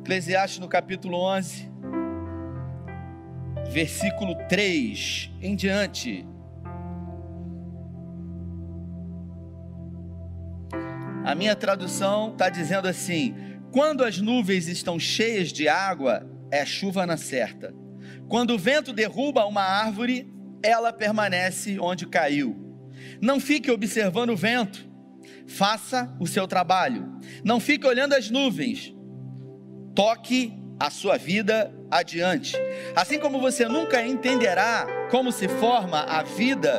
Eclesiastes no capítulo 11, versículo 3 em diante. A minha tradução está dizendo assim: quando as nuvens estão cheias de água, é chuva na certa. Quando o vento derruba uma árvore, ela permanece onde caiu. Não fique observando o vento, faça o seu trabalho. Não fique olhando as nuvens, toque a sua vida adiante. Assim como você nunca entenderá como se forma a vida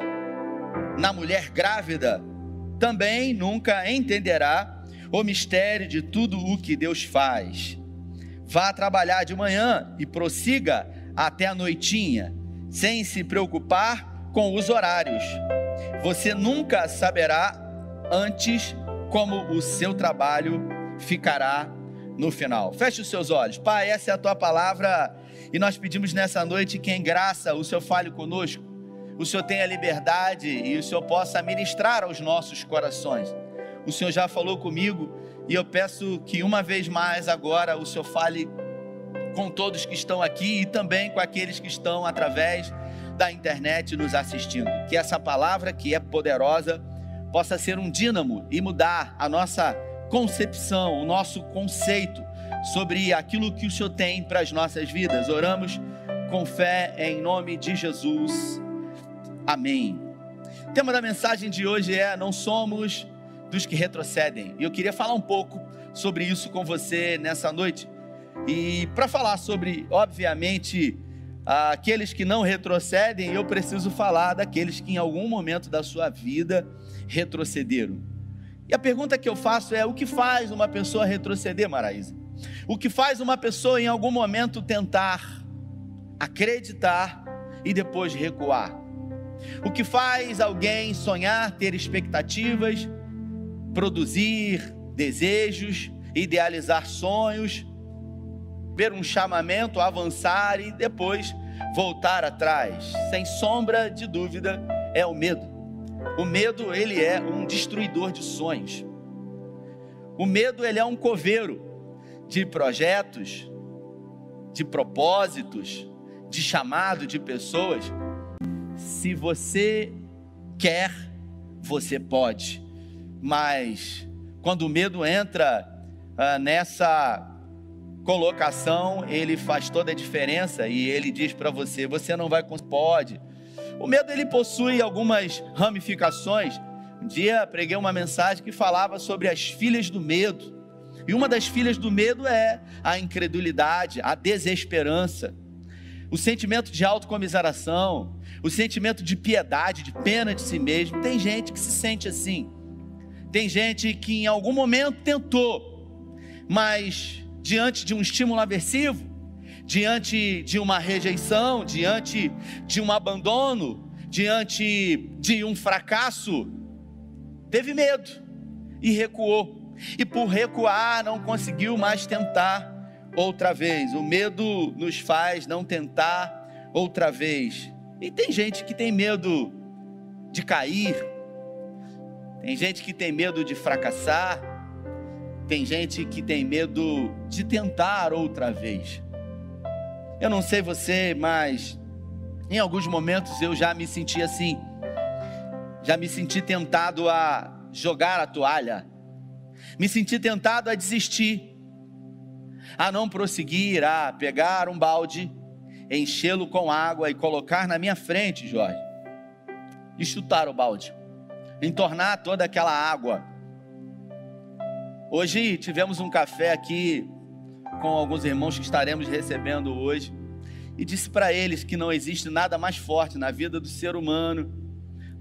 na mulher grávida, também nunca entenderá o mistério de tudo o que Deus faz. Vá trabalhar de manhã e prossiga até a noitinha, sem se preocupar com os horários. Você nunca saberá antes como o seu trabalho ficará no final. Feche os seus olhos. Pai, essa é a tua palavra e nós pedimos nessa noite que em graça o Senhor fale conosco, o Senhor tenha liberdade e o Senhor possa ministrar aos nossos corações. O Senhor já falou comigo e eu peço que uma vez mais agora o Senhor fale com todos que estão aqui e também com aqueles que estão através da internet nos assistindo. Que essa palavra que é poderosa possa ser um dínamo e mudar a nossa concepção, o nosso conceito sobre aquilo que o Senhor tem para as nossas vidas. Oramos com fé em nome de Jesus. Amém. O tema da mensagem de hoje é: Não somos dos que retrocedem. E eu queria falar um pouco sobre isso com você nessa noite. E para falar sobre, obviamente, aqueles que não retrocedem, eu preciso falar daqueles que em algum momento da sua vida retrocederam. E a pergunta que eu faço é: o que faz uma pessoa retroceder, Maraísa? O que faz uma pessoa em algum momento tentar acreditar e depois recuar? O que faz alguém sonhar, ter expectativas, produzir desejos, idealizar sonhos, ver um chamamento, avançar e depois voltar atrás? Sem sombra de dúvida, é o medo. O medo, ele é um destruidor de sonhos. O medo, ele é um coveiro de projetos, de propósitos, de chamado de pessoas. Se você quer, você pode. Mas quando o medo entra ah, nessa colocação, ele faz toda a diferença e ele diz para você: você não vai pode o medo ele possui algumas ramificações. Um dia preguei uma mensagem que falava sobre as filhas do medo. E uma das filhas do medo é a incredulidade, a desesperança, o sentimento de autocomiseração, o sentimento de piedade, de pena de si mesmo. Tem gente que se sente assim. Tem gente que em algum momento tentou, mas diante de um estímulo aversivo, diante de uma rejeição, diante de um abandono, diante de um fracasso, teve medo e recuou. E por recuar, não conseguiu mais tentar outra vez. O medo nos faz não tentar outra vez. E tem gente que tem medo de cair, tem gente que tem medo de fracassar, tem gente que tem medo de tentar outra vez. Eu não sei você, mas em alguns momentos eu já me senti assim. Já me senti tentado a jogar a toalha. Me senti tentado a desistir. A não prosseguir, a pegar um balde, enchê-lo com água e colocar na minha frente, Jorge. E chutar o balde. Entornar toda aquela água. Hoje tivemos um café aqui com alguns irmãos que estaremos recebendo hoje e disse para eles que não existe nada mais forte na vida do ser humano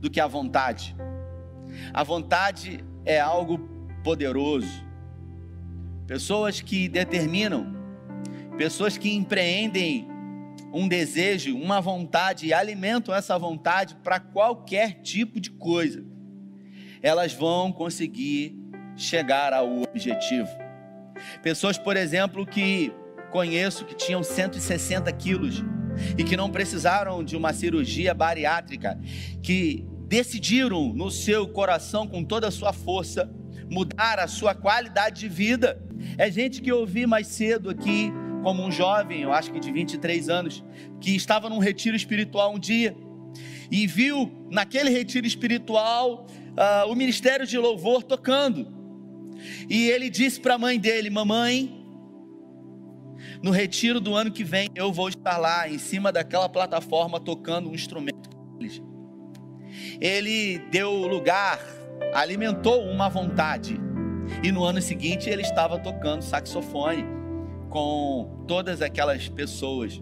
do que a vontade. A vontade é algo poderoso. Pessoas que determinam, pessoas que empreendem um desejo, uma vontade e alimentam essa vontade para qualquer tipo de coisa, elas vão conseguir chegar ao objetivo. Pessoas, por exemplo, que conheço que tinham 160 quilos e que não precisaram de uma cirurgia bariátrica, que decidiram no seu coração, com toda a sua força, mudar a sua qualidade de vida É gente que eu vi mais cedo aqui, como um jovem, eu acho que de 23 anos, que estava num retiro espiritual um dia e viu naquele retiro espiritual uh, o ministério de louvor tocando. E ele disse para a mãe dele: Mamãe, no retiro do ano que vem eu vou estar lá em cima daquela plataforma tocando um instrumento. Ele deu lugar, alimentou uma vontade. E no ano seguinte ele estava tocando saxofone com todas aquelas pessoas.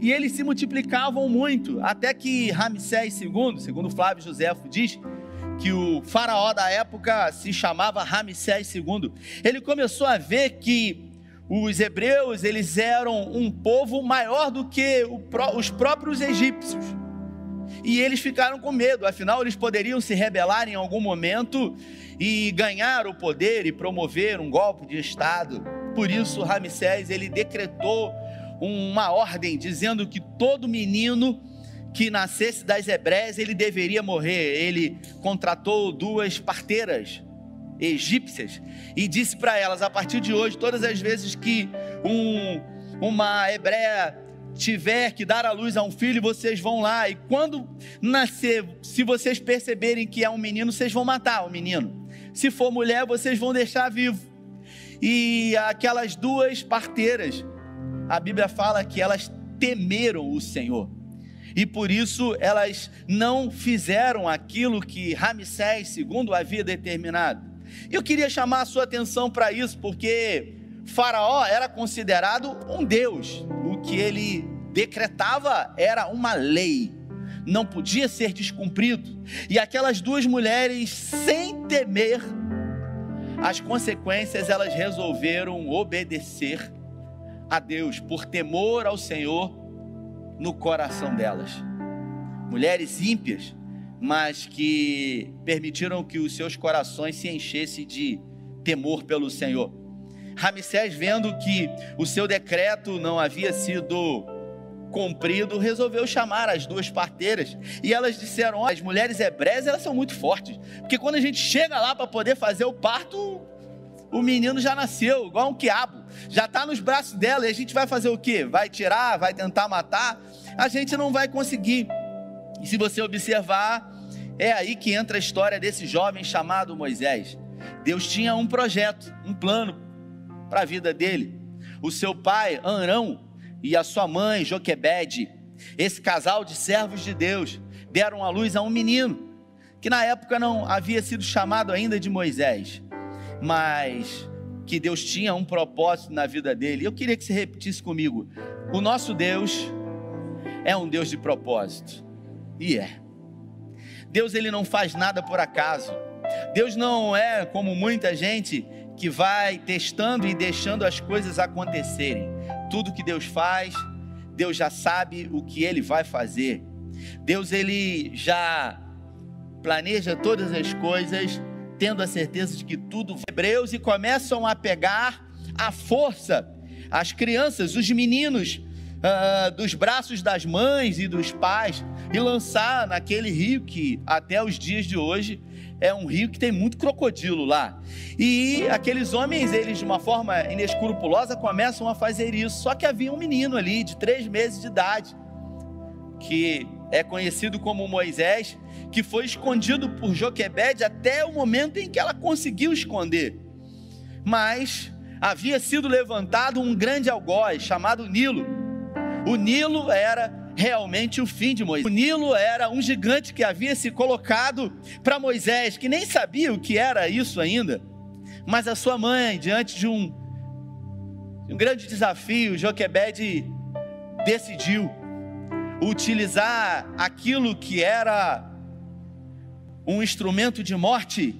E eles se multiplicavam muito, até que Ramsés II, segundo Flávio Josefo diz, que o faraó da época se chamava Ramsés II. Ele começou a ver que os hebreus, eles eram um povo maior do que os próprios egípcios. E eles ficaram com medo, afinal eles poderiam se rebelar em algum momento e ganhar o poder e promover um golpe de estado. Por isso Ramsés ele decretou uma ordem dizendo que todo menino que nascesse das hebreias ele deveria morrer. Ele contratou duas parteiras egípcias e disse para elas: a partir de hoje, todas as vezes que um, uma hebreia tiver que dar à luz a um filho, vocês vão lá e quando nascer, se vocês perceberem que é um menino, vocês vão matar o menino. Se for mulher, vocês vão deixar vivo. E aquelas duas parteiras a Bíblia fala que elas temeram o Senhor. E por isso elas não fizeram aquilo que Ramsés II havia determinado. Eu queria chamar a sua atenção para isso, porque Faraó era considerado um deus. O que ele decretava era uma lei, não podia ser descumprido. E aquelas duas mulheres, sem temer as consequências, elas resolveram obedecer a Deus, por temor ao Senhor no coração delas. Mulheres ímpias, mas que permitiram que os seus corações se enchessem de temor pelo Senhor. Ramsés, vendo que o seu decreto não havia sido cumprido, resolveu chamar as duas parteiras e elas disseram: as mulheres hebreias elas são muito fortes, porque quando a gente chega lá para poder fazer o parto, o menino já nasceu, igual um quiabo, já está nos braços dela, e a gente vai fazer o quê? Vai tirar, vai tentar matar? A gente não vai conseguir. E se você observar, é aí que entra a história desse jovem chamado Moisés. Deus tinha um projeto, um plano para a vida dele. O seu pai, Arão, e a sua mãe, Joquebede, esse casal de servos de Deus, deram a luz a um menino, que na época não havia sido chamado ainda de Moisés mas que Deus tinha um propósito na vida dele. Eu queria que você repetisse comigo: o nosso Deus é um Deus de propósito. E é. Deus ele não faz nada por acaso. Deus não é como muita gente que vai testando e deixando as coisas acontecerem. Tudo que Deus faz, Deus já sabe o que ele vai fazer. Deus ele já planeja todas as coisas tendo a certeza de que tudo hebreus e começam a pegar a força as crianças, os meninos uh, dos braços das mães e dos pais e lançar naquele rio que até os dias de hoje é um rio que tem muito crocodilo lá. E aqueles homens, eles de uma forma inescrupulosa começam a fazer isso. Só que havia um menino ali de três meses de idade que é conhecido como Moisés, que foi escondido por Joquebede até o momento em que ela conseguiu esconder. Mas havia sido levantado um grande algoz chamado Nilo. O Nilo era realmente o fim de Moisés. O Nilo era um gigante que havia se colocado para Moisés, que nem sabia o que era isso ainda. Mas a sua mãe, diante de um, um grande desafio, Joquebede decidiu utilizar aquilo que era um instrumento de morte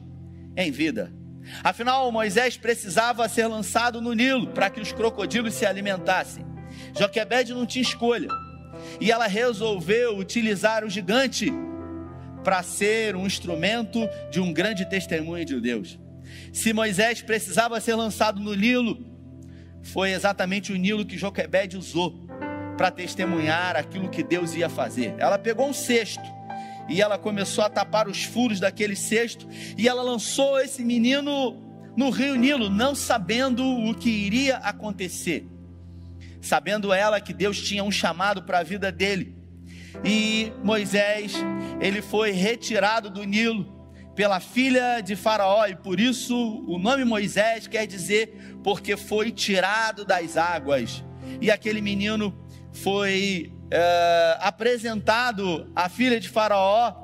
em vida. Afinal, Moisés precisava ser lançado no Nilo para que os crocodilos se alimentassem. Joquebede não tinha escolha. E ela resolveu utilizar o gigante para ser um instrumento de um grande testemunho de Deus. Se Moisés precisava ser lançado no Nilo, foi exatamente o Nilo que Joquebede usou para testemunhar aquilo que Deus ia fazer. Ela pegou um cesto e ela começou a tapar os furos daquele cesto e ela lançou esse menino no rio Nilo, não sabendo o que iria acontecer. Sabendo ela que Deus tinha um chamado para a vida dele. E Moisés, ele foi retirado do Nilo pela filha de Faraó, e por isso o nome Moisés quer dizer porque foi tirado das águas. E aquele menino foi é, apresentado à filha de Faraó.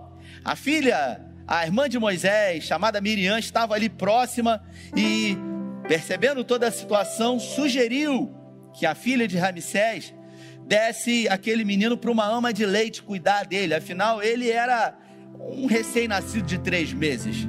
A filha, a irmã de Moisés, chamada Miriam, estava ali próxima e, percebendo toda a situação, sugeriu que a filha de Ramsés desse aquele menino para uma ama de leite cuidar dele. Afinal, ele era um recém-nascido de três meses.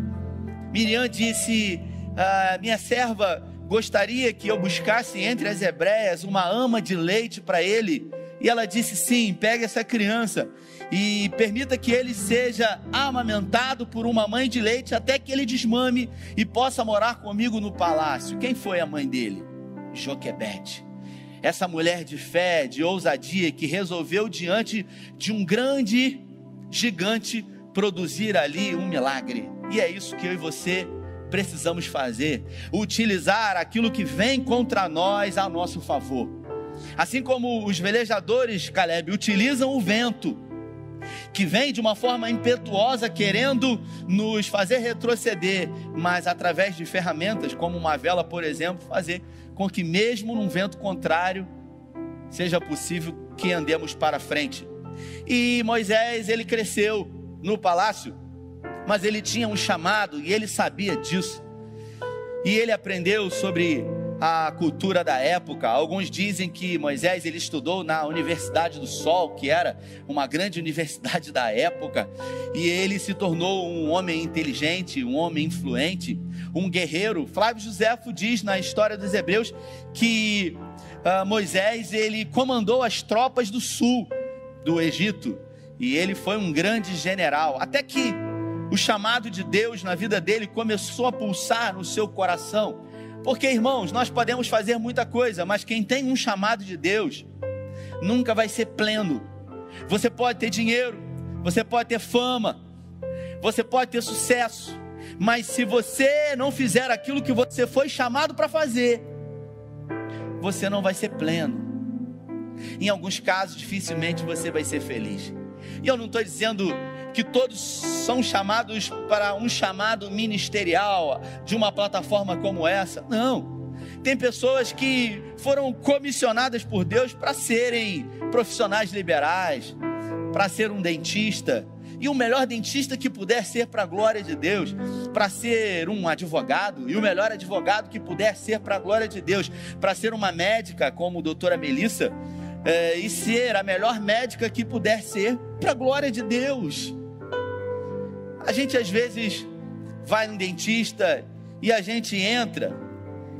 Miriam disse: ah, Minha serva gostaria que eu buscasse entre as hebreias uma ama de leite para ele. E ela disse: Sim, pegue essa criança e permita que ele seja amamentado por uma mãe de leite até que ele desmame e possa morar comigo no palácio. Quem foi a mãe dele? Joquebede. Essa mulher de fé, de ousadia, que resolveu diante de um grande gigante produzir ali um milagre. E é isso que eu e você precisamos fazer: utilizar aquilo que vem contra nós a nosso favor. Assim como os velejadores, Caleb, utilizam o vento, que vem de uma forma impetuosa, querendo nos fazer retroceder, mas através de ferramentas, como uma vela, por exemplo, fazer com que, mesmo num vento contrário, seja possível que andemos para frente. E Moisés, ele cresceu no palácio, mas ele tinha um chamado e ele sabia disso. E ele aprendeu sobre a cultura da época. Alguns dizem que Moisés ele estudou na Universidade do Sol, que era uma grande universidade da época, e ele se tornou um homem inteligente, um homem influente, um guerreiro. Flávio Josefo diz na história dos Hebreus que uh, Moisés ele comandou as tropas do sul do Egito e ele foi um grande general, até que o chamado de Deus na vida dele começou a pulsar no seu coração. Porque, irmãos, nós podemos fazer muita coisa, mas quem tem um chamado de Deus nunca vai ser pleno. Você pode ter dinheiro, você pode ter fama, você pode ter sucesso, mas se você não fizer aquilo que você foi chamado para fazer, você não vai ser pleno. Em alguns casos, dificilmente você vai ser feliz. E eu não estou dizendo que todos são chamados para um chamado ministerial de uma plataforma como essa. Não. Tem pessoas que foram comissionadas por Deus para serem profissionais liberais, para ser um dentista, e o melhor dentista que puder ser para a glória de Deus, para ser um advogado, e o melhor advogado que puder ser para a glória de Deus, para ser uma médica como a doutora Melissa, é, e ser a melhor médica que puder ser, para a glória de Deus. A gente às vezes vai no dentista e a gente entra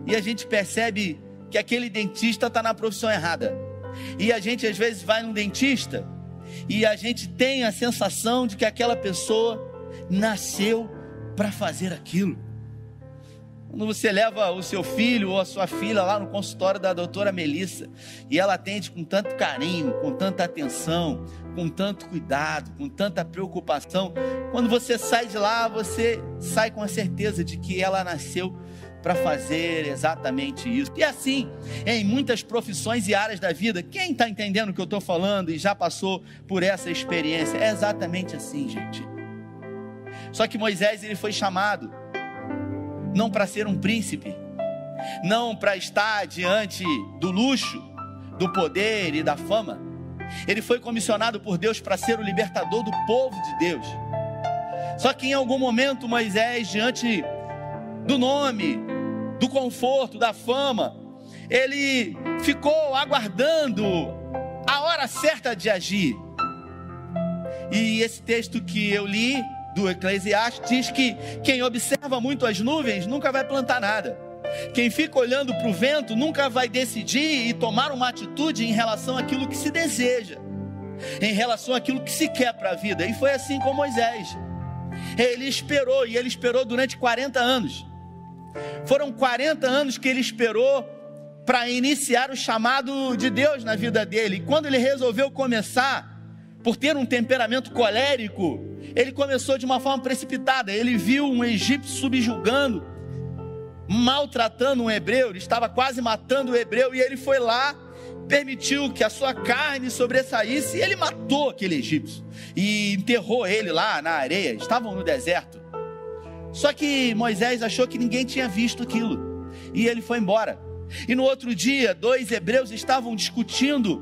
e a gente percebe que aquele dentista está na profissão errada. E a gente às vezes vai no dentista e a gente tem a sensação de que aquela pessoa nasceu para fazer aquilo. Quando você leva o seu filho ou a sua filha lá no consultório da doutora Melissa e ela atende com tanto carinho, com tanta atenção, com tanto cuidado, com tanta preocupação, quando você sai de lá, você sai com a certeza de que ela nasceu para fazer exatamente isso. E assim, em muitas profissões e áreas da vida, quem está entendendo o que eu estou falando e já passou por essa experiência, é exatamente assim, gente. Só que Moisés ele foi chamado não para ser um príncipe, não para estar diante do luxo, do poder e da fama. Ele foi comissionado por Deus para ser o libertador do povo de Deus. Só que em algum momento Moisés, diante do nome, do conforto, da fama, ele ficou aguardando a hora certa de agir. E esse texto que eu li do Eclesiastes diz que quem observa muito as nuvens nunca vai plantar nada. Quem fica olhando para o vento nunca vai decidir e tomar uma atitude em relação àquilo que se deseja, em relação àquilo que se quer para a vida. E foi assim com Moisés. Ele esperou, e ele esperou durante 40 anos. Foram 40 anos que ele esperou para iniciar o chamado de Deus na vida dele. E quando ele resolveu começar, por ter um temperamento colérico, ele começou de uma forma precipitada. Ele viu um egípcio subjugando maltratando um hebreu, ele estava quase matando o hebreu, e ele foi lá, permitiu que a sua carne sobressaísse, e ele matou aquele egípcio, e enterrou ele lá na areia, estavam no deserto. Só que Moisés achou que ninguém tinha visto aquilo, e ele foi embora. E no outro dia, dois hebreus estavam discutindo,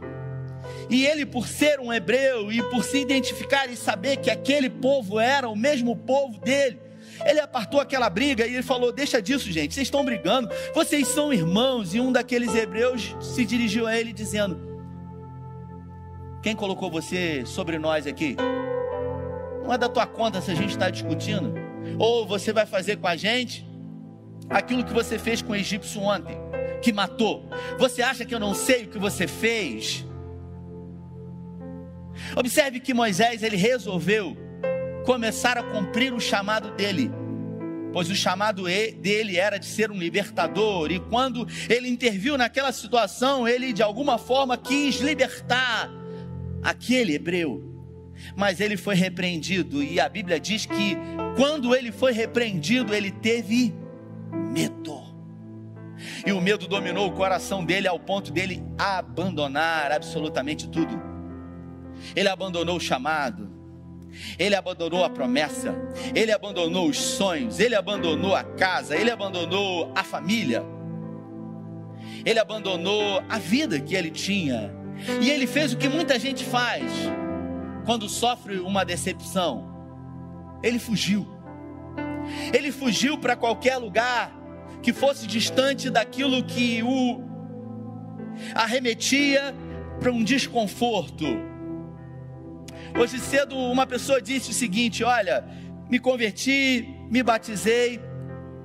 e ele, por ser um hebreu e por se identificar e saber que aquele povo era o mesmo povo dele, ele apartou aquela briga e ele falou: Deixa disso, gente, vocês estão brigando, vocês são irmãos. E um daqueles hebreus se dirigiu a ele dizendo: Quem colocou você sobre nós aqui? Não é da tua conta se a gente está discutindo. Ou você vai fazer com a gente aquilo que você fez com o egípcio ontem, que matou. Você acha que eu não sei o que você fez? Observe que Moisés ele resolveu começar a cumprir o chamado dele. Pois o chamado dele era de ser um libertador, e quando ele interviu naquela situação, ele de alguma forma quis libertar aquele hebreu. Mas ele foi repreendido, e a Bíblia diz que quando ele foi repreendido, ele teve medo. E o medo dominou o coração dele ao ponto dele abandonar absolutamente tudo. Ele abandonou o chamado, ele abandonou a promessa, ele abandonou os sonhos, ele abandonou a casa, ele abandonou a família, ele abandonou a vida que ele tinha, e ele fez o que muita gente faz quando sofre uma decepção: ele fugiu, ele fugiu para qualquer lugar que fosse distante daquilo que o arremetia para um desconforto Hoje cedo uma pessoa disse o seguinte: Olha, me converti, me batizei,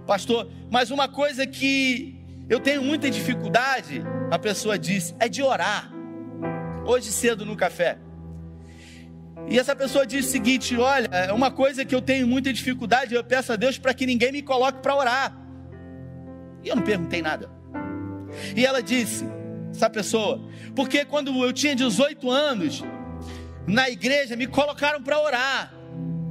pastor, mas uma coisa que eu tenho muita dificuldade, a pessoa disse, é de orar. Hoje cedo no café. E essa pessoa disse o seguinte: Olha, é uma coisa que eu tenho muita dificuldade, eu peço a Deus para que ninguém me coloque para orar. E eu não perguntei nada. E ela disse, essa pessoa, porque quando eu tinha 18 anos, na igreja, me colocaram para orar.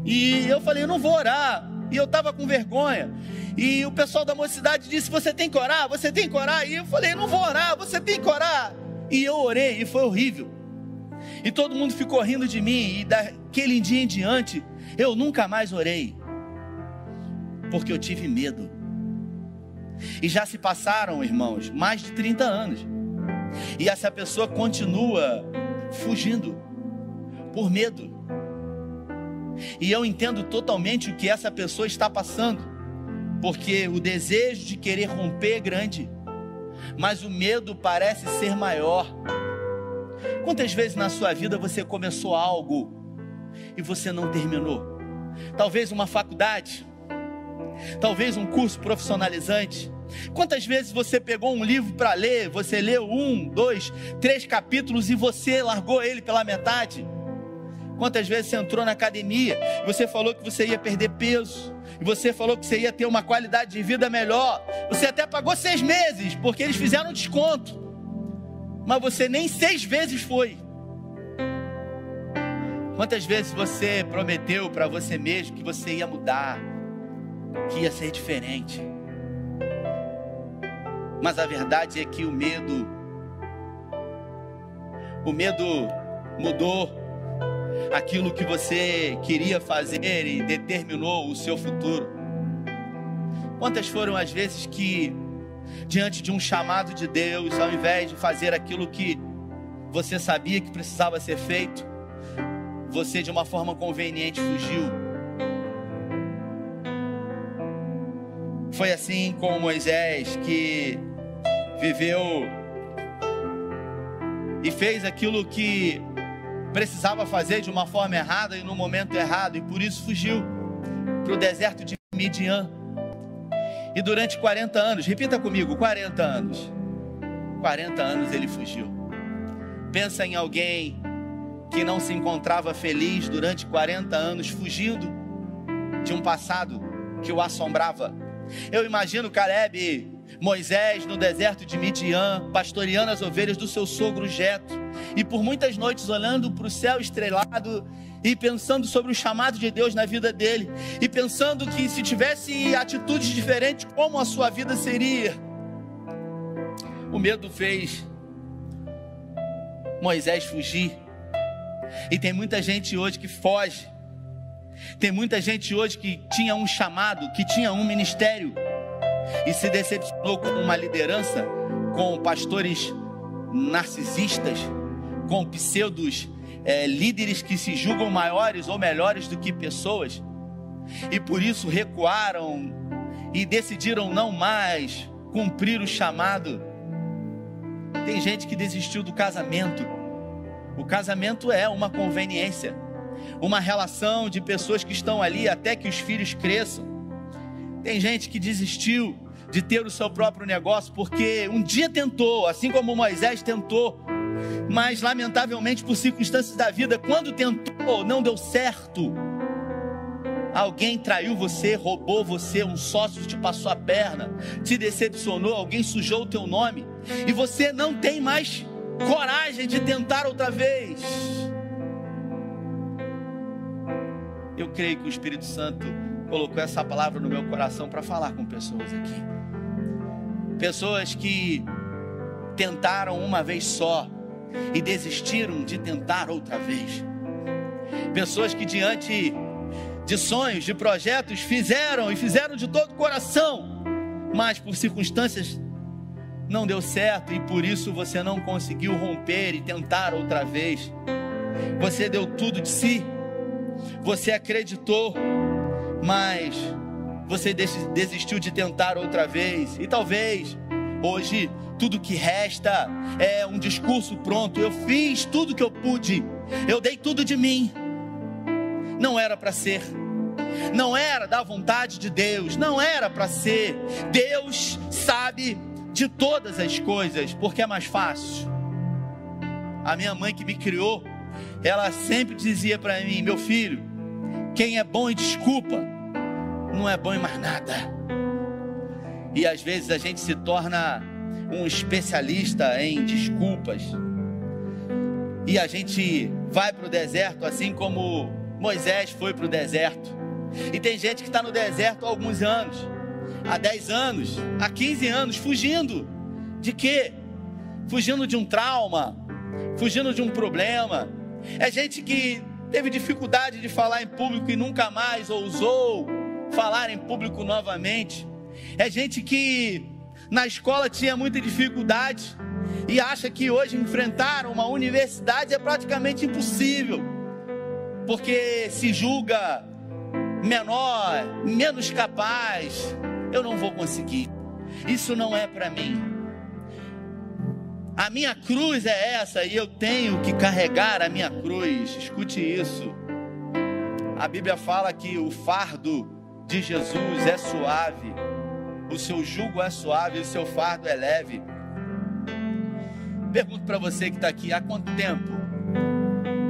E eu falei, eu não vou orar. E eu estava com vergonha. E o pessoal da mocidade disse: Você tem que orar? Você tem que orar? E eu falei: Não vou orar, você tem que orar. E eu orei, e foi horrível. E todo mundo ficou rindo de mim. E daquele dia em diante, eu nunca mais orei. Porque eu tive medo. E já se passaram, irmãos, mais de 30 anos. E essa pessoa continua fugindo por medo. E eu entendo totalmente o que essa pessoa está passando, porque o desejo de querer romper é grande, mas o medo parece ser maior. Quantas vezes na sua vida você começou algo e você não terminou? Talvez uma faculdade, talvez um curso profissionalizante. Quantas vezes você pegou um livro para ler, você leu um, dois, três capítulos e você largou ele pela metade? Quantas vezes você entrou na academia e você falou que você ia perder peso, e você falou que você ia ter uma qualidade de vida melhor, você até pagou seis meses, porque eles fizeram um desconto, mas você nem seis vezes foi. Quantas vezes você prometeu para você mesmo que você ia mudar, que ia ser diferente, mas a verdade é que o medo, o medo mudou aquilo que você queria fazer e determinou o seu futuro. Quantas foram as vezes que, diante de um chamado de Deus, ao invés de fazer aquilo que você sabia que precisava ser feito, você de uma forma conveniente fugiu? Foi assim com Moisés que viveu e fez aquilo que precisava fazer de uma forma errada e no momento errado, e por isso fugiu para o deserto de Midian. E durante 40 anos, repita comigo: 40 anos. 40 anos ele fugiu. Pensa em alguém que não se encontrava feliz durante 40 anos, fugindo de um passado que o assombrava. Eu imagino Caleb Moisés no deserto de Midian, pastoreando as ovelhas do seu sogro Jetro, e por muitas noites olhando para o céu estrelado e pensando sobre o chamado de Deus na vida dele, e pensando que se tivesse atitudes diferentes, como a sua vida seria. O medo fez Moisés fugir. E tem muita gente hoje que foge. Tem muita gente hoje que tinha um chamado, que tinha um ministério e se decepcionou com uma liderança, com pastores narcisistas, com pseudos é, líderes que se julgam maiores ou melhores do que pessoas, e por isso recuaram e decidiram não mais cumprir o chamado. Tem gente que desistiu do casamento. O casamento é uma conveniência, uma relação de pessoas que estão ali até que os filhos cresçam. Tem gente que desistiu de ter o seu próprio negócio porque um dia tentou, assim como Moisés tentou, mas lamentavelmente por circunstâncias da vida, quando tentou, não deu certo. Alguém traiu você, roubou você, um sócio te passou a perna, te decepcionou, alguém sujou o teu nome, e você não tem mais coragem de tentar outra vez. Eu creio que o Espírito Santo colocou essa palavra no meu coração para falar com pessoas aqui. Pessoas que tentaram uma vez só, e desistiram de tentar outra vez. Pessoas que diante de sonhos, de projetos, fizeram e fizeram de todo o coração, mas por circunstâncias não deu certo e por isso você não conseguiu romper e tentar outra vez. Você deu tudo de si, você acreditou, mas você desistiu de tentar outra vez, e talvez hoje tudo que resta é um discurso pronto. Eu fiz tudo que eu pude, eu dei tudo de mim. Não era para ser, não era da vontade de Deus, não era para ser. Deus sabe de todas as coisas, porque é mais fácil. A minha mãe que me criou, ela sempre dizia para mim: meu filho, quem é bom em desculpa, não é bom em mais nada. E às vezes a gente se torna um especialista em desculpas. E a gente vai para o deserto assim como Moisés foi para o deserto. E tem gente que está no deserto há alguns anos, há 10 anos, há 15 anos, fugindo. De quê? Fugindo de um trauma, fugindo de um problema. É gente que teve dificuldade de falar em público e nunca mais ousou falar em público novamente. É gente que na escola tinha muita dificuldade e acha que hoje enfrentar uma universidade é praticamente impossível, porque se julga menor, menos capaz. Eu não vou conseguir. Isso não é para mim. A minha cruz é essa e eu tenho que carregar a minha cruz. Escute isso. A Bíblia fala que o fardo de Jesus é suave o seu jugo é suave, o seu fardo é leve. Pergunto para você que está aqui: há quanto tempo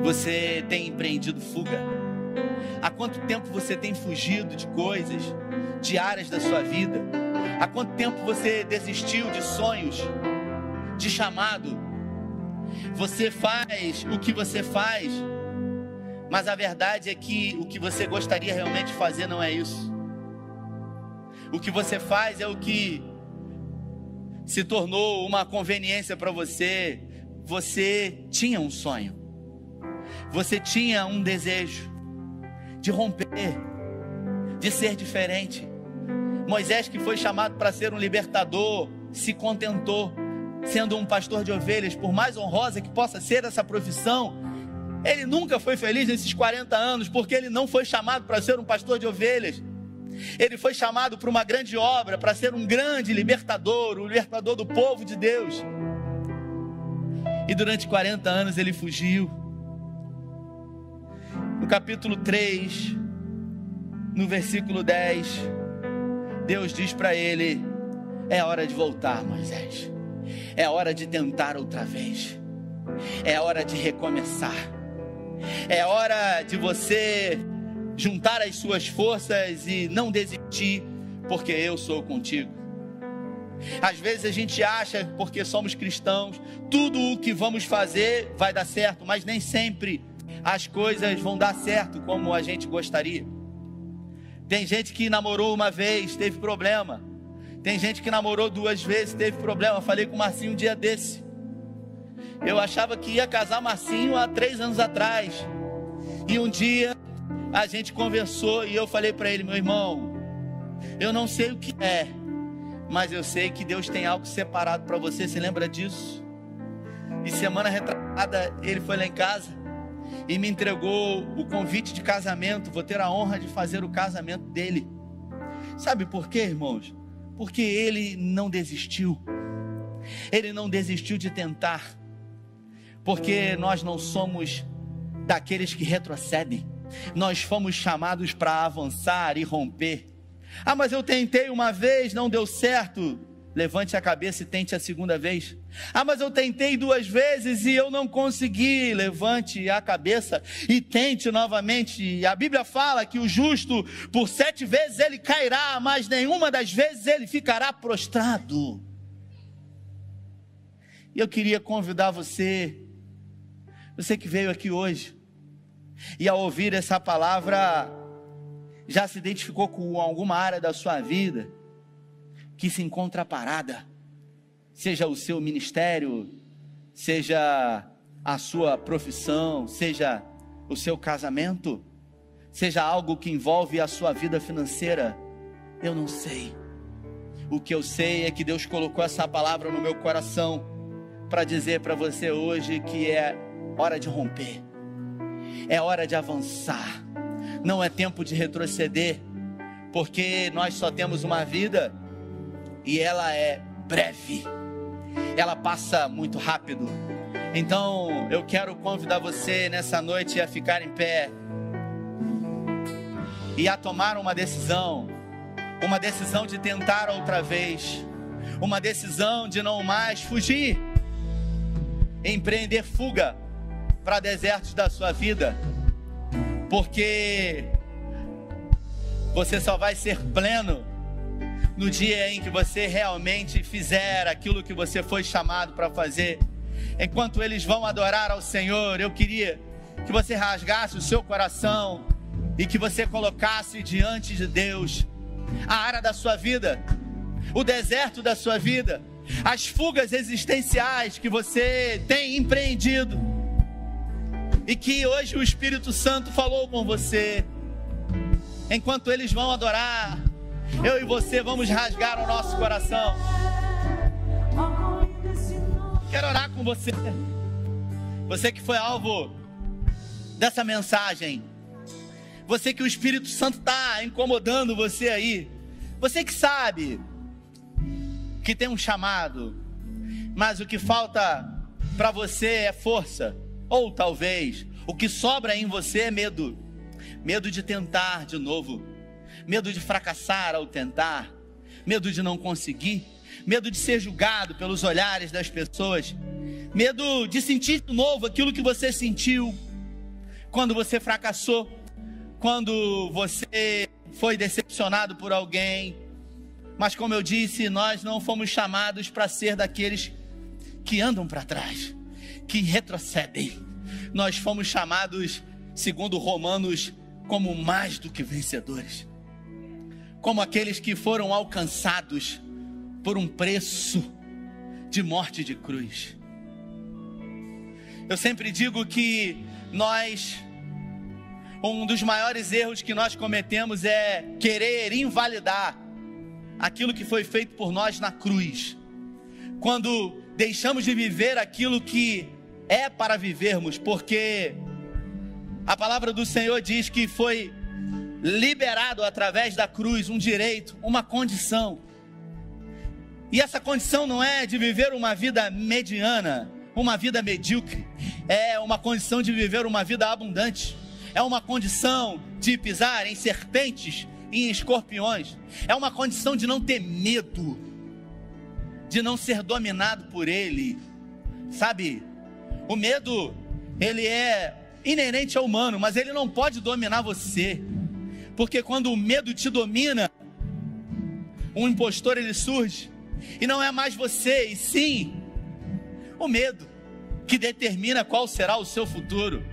você tem empreendido fuga? Há quanto tempo você tem fugido de coisas, de áreas da sua vida? Há quanto tempo você desistiu de sonhos, de chamado? Você faz o que você faz, mas a verdade é que o que você gostaria realmente de fazer não é isso. O que você faz é o que se tornou uma conveniência para você. Você tinha um sonho, você tinha um desejo de romper, de ser diferente. Moisés, que foi chamado para ser um libertador, se contentou sendo um pastor de ovelhas, por mais honrosa que possa ser essa profissão, ele nunca foi feliz nesses 40 anos, porque ele não foi chamado para ser um pastor de ovelhas. Ele foi chamado para uma grande obra, para ser um grande libertador, o libertador do povo de Deus. E durante 40 anos ele fugiu. No capítulo 3, no versículo 10, Deus diz para ele: É hora de voltar, Moisés. É hora de tentar outra vez. É hora de recomeçar. É hora de você juntar as suas forças e não desistir, porque eu sou contigo. Às vezes a gente acha, porque somos cristãos, tudo o que vamos fazer vai dar certo, mas nem sempre as coisas vão dar certo como a gente gostaria. Tem gente que namorou uma vez, teve problema. Tem gente que namorou duas vezes, teve problema. Falei com o Marcinho um dia desse. Eu achava que ia casar Marcinho há três anos atrás. E um dia a gente conversou e eu falei para ele, meu irmão, eu não sei o que é, mas eu sei que Deus tem algo separado para você. Você lembra disso? E semana retrasada ele foi lá em casa e me entregou o convite de casamento. Vou ter a honra de fazer o casamento dele. Sabe por quê, irmãos? Porque ele não desistiu. Ele não desistiu de tentar. Porque nós não somos daqueles que retrocedem. Nós fomos chamados para avançar e romper. Ah, mas eu tentei uma vez, não deu certo. Levante a cabeça e tente a segunda vez. Ah, mas eu tentei duas vezes e eu não consegui. Levante a cabeça e tente novamente. A Bíblia fala que o justo, por sete vezes ele cairá, mas nenhuma das vezes ele ficará prostrado. E eu queria convidar você, você que veio aqui hoje, e ao ouvir essa palavra, já se identificou com alguma área da sua vida que se encontra parada, seja o seu ministério, seja a sua profissão, seja o seu casamento, seja algo que envolve a sua vida financeira, eu não sei. O que eu sei é que Deus colocou essa palavra no meu coração para dizer para você hoje que é hora de romper, é hora de avançar, não é tempo de retroceder, porque nós só temos uma vida e ela é breve, ela passa muito rápido. Então eu quero convidar você nessa noite a ficar em pé e a tomar uma decisão, uma decisão de tentar outra vez, uma decisão de não mais fugir, empreender fuga para desertos da sua vida, porque você só vai ser pleno no dia em que você realmente fizer aquilo que você foi chamado para fazer. Enquanto eles vão adorar ao Senhor, eu queria que você rasgasse o seu coração e que você colocasse diante de Deus a área da sua vida, o deserto da sua vida, as fugas existenciais que você tem empreendido e que hoje o Espírito Santo falou com você. Enquanto eles vão adorar, eu e você vamos rasgar o nosso coração. Quero orar com você. Você que foi alvo dessa mensagem. Você que o Espírito Santo está incomodando você aí. Você que sabe que tem um chamado, mas o que falta para você é força. Ou talvez o que sobra em você é medo. Medo de tentar de novo medo de fracassar ao tentar, medo de não conseguir, medo de ser julgado pelos olhares das pessoas, medo de sentir de novo aquilo que você sentiu quando você fracassou, quando você foi decepcionado por alguém. Mas como eu disse, nós não fomos chamados para ser daqueles que andam para trás, que retrocedem. Nós fomos chamados, segundo Romanos, como mais do que vencedores como aqueles que foram alcançados por um preço de morte de cruz. Eu sempre digo que nós, um dos maiores erros que nós cometemos é querer invalidar aquilo que foi feito por nós na cruz. Quando deixamos de viver aquilo que é para vivermos, porque a palavra do Senhor diz que foi liberado através da cruz um direito, uma condição. E essa condição não é de viver uma vida mediana, uma vida medíocre, é uma condição de viver uma vida abundante, é uma condição de pisar em serpentes e em escorpiões, é uma condição de não ter medo, de não ser dominado por ele, sabe? O medo, ele é inerente ao humano, mas ele não pode dominar você. Porque quando o medo te domina, um impostor ele surge e não é mais você, e sim o medo que determina qual será o seu futuro.